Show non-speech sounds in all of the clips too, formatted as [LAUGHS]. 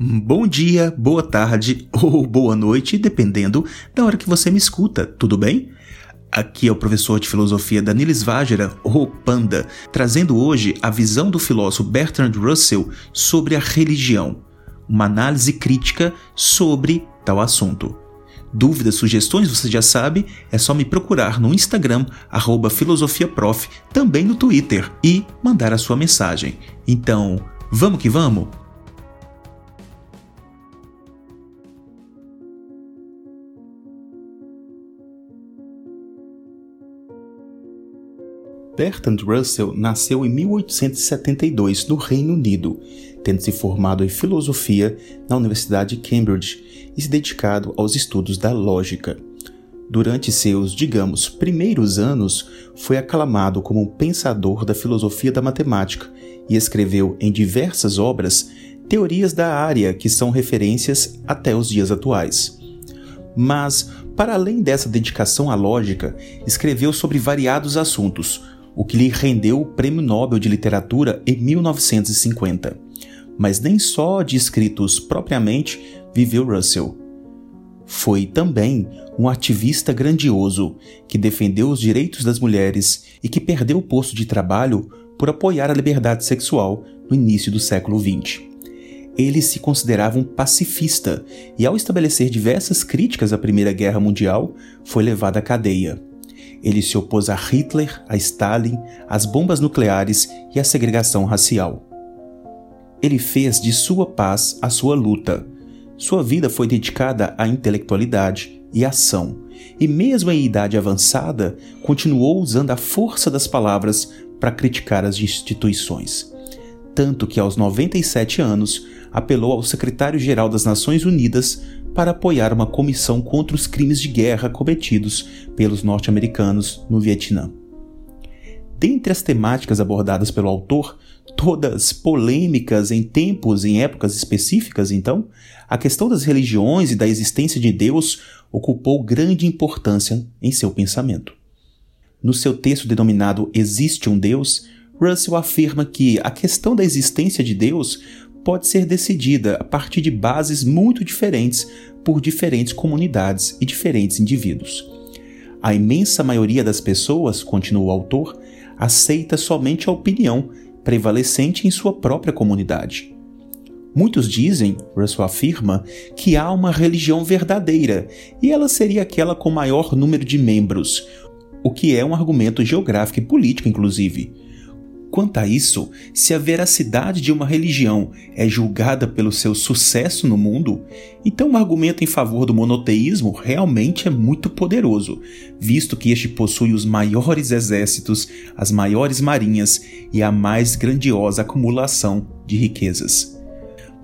Bom dia, boa tarde [LAUGHS] ou boa noite, dependendo da hora que você me escuta, tudo bem? Aqui é o professor de filosofia Danilis Vajera, ou Panda, trazendo hoje a visão do filósofo Bertrand Russell sobre a religião, uma análise crítica sobre tal assunto. Dúvidas, sugestões, você já sabe, é só me procurar no Instagram, filosofiaprof, também no Twitter, e mandar a sua mensagem. Então, vamos que vamos? Bertrand Russell nasceu em 1872 no Reino Unido, tendo se formado em filosofia na Universidade de Cambridge e se dedicado aos estudos da lógica. Durante seus, digamos, primeiros anos, foi aclamado como um pensador da filosofia da matemática e escreveu em diversas obras teorias da área que são referências até os dias atuais. Mas, para além dessa dedicação à lógica, escreveu sobre variados assuntos, o que lhe rendeu o Prêmio Nobel de Literatura em 1950. Mas nem só de escritos propriamente viveu Russell. Foi também um ativista grandioso que defendeu os direitos das mulheres e que perdeu o posto de trabalho por apoiar a liberdade sexual no início do século XX. Ele se considerava um pacifista e, ao estabelecer diversas críticas à Primeira Guerra Mundial, foi levado à cadeia. Ele se opôs a Hitler, a Stalin, às bombas nucleares e à segregação racial. Ele fez de sua paz a sua luta. Sua vida foi dedicada à intelectualidade e ação, e mesmo em idade avançada, continuou usando a força das palavras para criticar as instituições. Tanto que aos 97 anos apelou ao secretário-geral das Nações Unidas para apoiar uma comissão contra os crimes de guerra cometidos pelos norte-americanos no Vietnã. Dentre as temáticas abordadas pelo autor, todas polêmicas em tempos e em épocas específicas, então, a questão das religiões e da existência de Deus ocupou grande importância em seu pensamento. No seu texto denominado Existe um Deus, Russell afirma que a questão da existência de Deus pode ser decidida a partir de bases muito diferentes por diferentes comunidades e diferentes indivíduos. A imensa maioria das pessoas, continua o autor, aceita somente a opinião prevalecente em sua própria comunidade. Muitos dizem, Russell afirma, que há uma religião verdadeira e ela seria aquela com maior número de membros, o que é um argumento geográfico e político, inclusive. Quanto a isso, se a veracidade de uma religião é julgada pelo seu sucesso no mundo, então o argumento em favor do monoteísmo realmente é muito poderoso, visto que este possui os maiores exércitos, as maiores marinhas e a mais grandiosa acumulação de riquezas.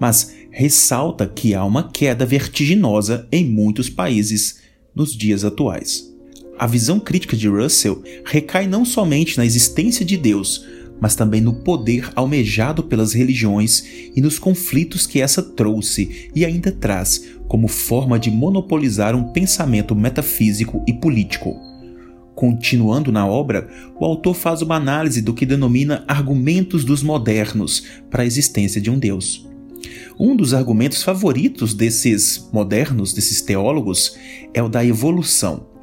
Mas ressalta que há uma queda vertiginosa em muitos países nos dias atuais. A visão crítica de Russell recai não somente na existência de Deus, mas também no poder almejado pelas religiões e nos conflitos que essa trouxe e ainda traz como forma de monopolizar um pensamento metafísico e político. Continuando na obra, o autor faz uma análise do que denomina argumentos dos modernos para a existência de um Deus. Um dos argumentos favoritos desses modernos, desses teólogos, é o da evolução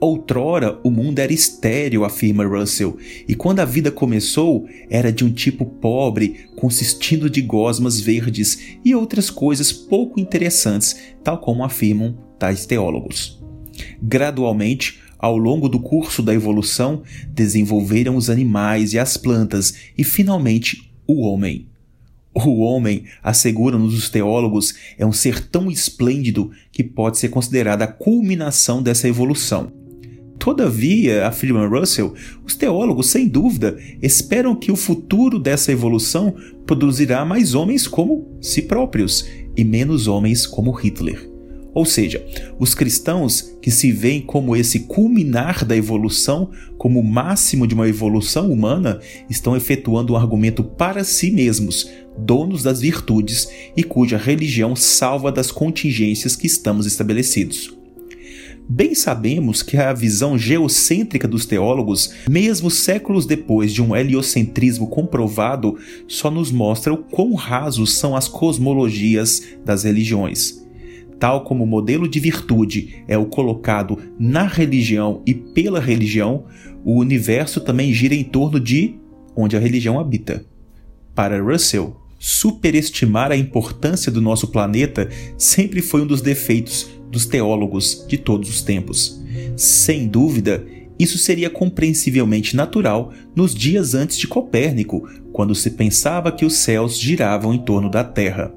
Outrora o mundo era estéril, afirma Russell, e quando a vida começou, era de um tipo pobre, consistindo de gosmas verdes e outras coisas pouco interessantes, tal como afirmam tais teólogos. Gradualmente, ao longo do curso da evolução, desenvolveram os animais e as plantas e, finalmente, o homem. O homem, asseguram-nos os teólogos, é um ser tão esplêndido que pode ser considerado a culminação dessa evolução. Todavia, afirma Russell, os teólogos, sem dúvida, esperam que o futuro dessa evolução produzirá mais homens como si próprios e menos homens como Hitler. Ou seja, os cristãos que se veem como esse culminar da evolução, como o máximo de uma evolução humana, estão efetuando um argumento para si mesmos, donos das virtudes e cuja religião salva das contingências que estamos estabelecidos. Bem sabemos que a visão geocêntrica dos teólogos, mesmo séculos depois de um heliocentrismo comprovado, só nos mostra o quão rasos são as cosmologias das religiões. Tal como o modelo de virtude é o colocado na religião e pela religião, o universo também gira em torno de onde a religião habita. Para Russell, superestimar a importância do nosso planeta sempre foi um dos defeitos dos teólogos de todos os tempos. Sem dúvida, isso seria compreensivelmente natural nos dias antes de Copérnico, quando se pensava que os céus giravam em torno da Terra.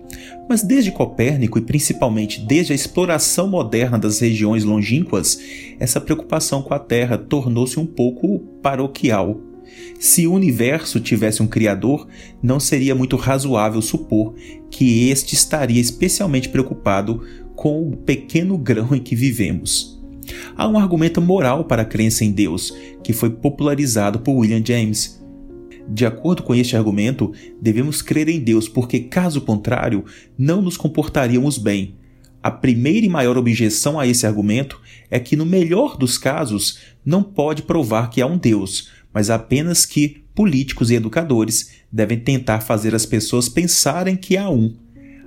Mas desde Copérnico e principalmente desde a exploração moderna das regiões longínquas, essa preocupação com a Terra tornou-se um pouco paroquial. Se o universo tivesse um criador, não seria muito razoável supor que este estaria especialmente preocupado com o pequeno grão em que vivemos. Há um argumento moral para a crença em Deus, que foi popularizado por William James. De acordo com este argumento, devemos crer em Deus porque, caso contrário, não nos comportaríamos bem. A primeira e maior objeção a esse argumento é que, no melhor dos casos, não pode provar que há um Deus, mas apenas que políticos e educadores devem tentar fazer as pessoas pensarem que há um.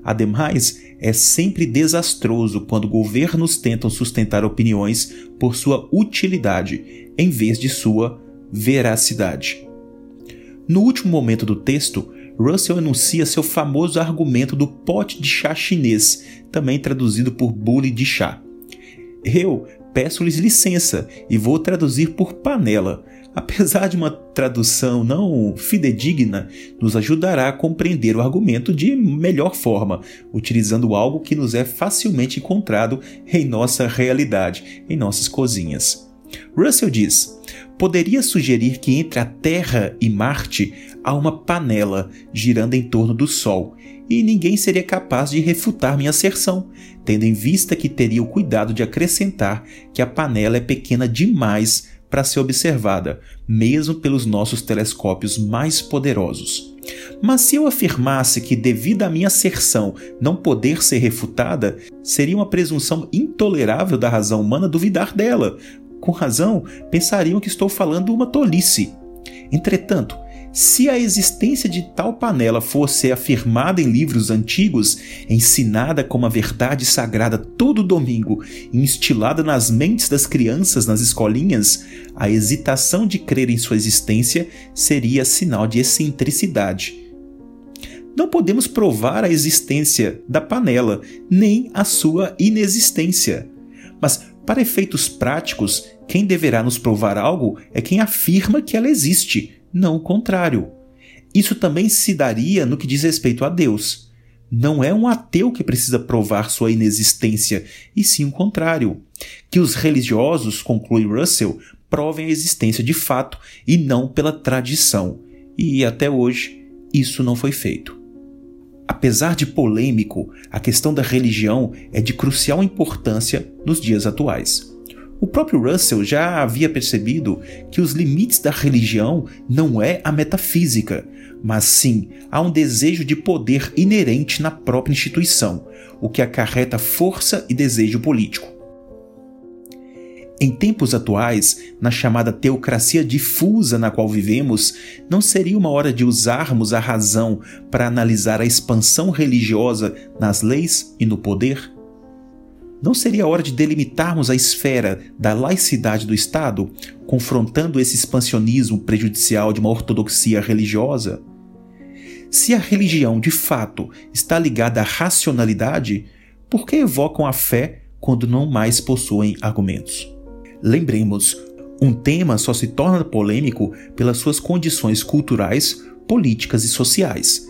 Ademais, é sempre desastroso quando governos tentam sustentar opiniões por sua utilidade em vez de sua veracidade. No último momento do texto, Russell enuncia seu famoso argumento do pote de chá chinês, também traduzido por bule de chá. Eu peço-lhes licença e vou traduzir por panela, apesar de uma tradução não fidedigna, nos ajudará a compreender o argumento de melhor forma, utilizando algo que nos é facilmente encontrado em nossa realidade, em nossas cozinhas. Russell diz: poderia sugerir que entre a Terra e Marte há uma panela girando em torno do Sol, e ninguém seria capaz de refutar minha asserção, tendo em vista que teria o cuidado de acrescentar que a panela é pequena demais para ser observada, mesmo pelos nossos telescópios mais poderosos. Mas se eu afirmasse que, devido à minha asserção não poder ser refutada, seria uma presunção intolerável da razão humana duvidar dela. Com razão, pensariam que estou falando uma tolice. Entretanto, se a existência de tal panela fosse afirmada em livros antigos, ensinada como a verdade sagrada todo domingo e instilada nas mentes das crianças nas escolinhas, a hesitação de crer em sua existência seria sinal de excentricidade. Não podemos provar a existência da panela, nem a sua inexistência. Mas, para efeitos práticos, quem deverá nos provar algo é quem afirma que ela existe não o contrário. Isso também se daria no que diz respeito a Deus. Não é um ateu que precisa provar sua inexistência, e sim o contrário. Que os religiosos, conclui Russell, provem a existência de fato e não pela tradição. E até hoje, isso não foi feito. Apesar de polêmico, a questão da religião é de crucial importância nos dias atuais. O próprio Russell já havia percebido que os limites da religião não é a metafísica, mas sim há um desejo de poder inerente na própria instituição, o que acarreta força e desejo político. Em tempos atuais, na chamada teocracia difusa na qual vivemos, não seria uma hora de usarmos a razão para analisar a expansão religiosa nas leis e no poder? Não seria hora de delimitarmos a esfera da laicidade do Estado, confrontando esse expansionismo prejudicial de uma ortodoxia religiosa? Se a religião de fato está ligada à racionalidade, por que evocam a fé quando não mais possuem argumentos? Lembremos, um tema só se torna polêmico pelas suas condições culturais, políticas e sociais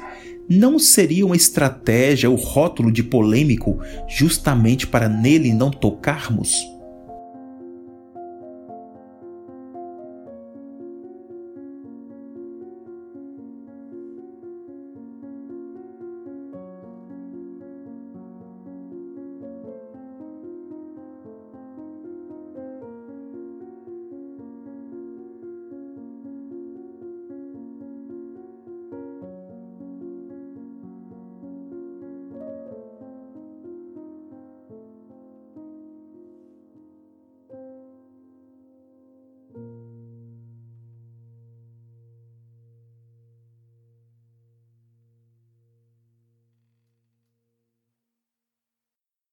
não seria uma estratégia o rótulo de polêmico justamente para nele não tocarmos?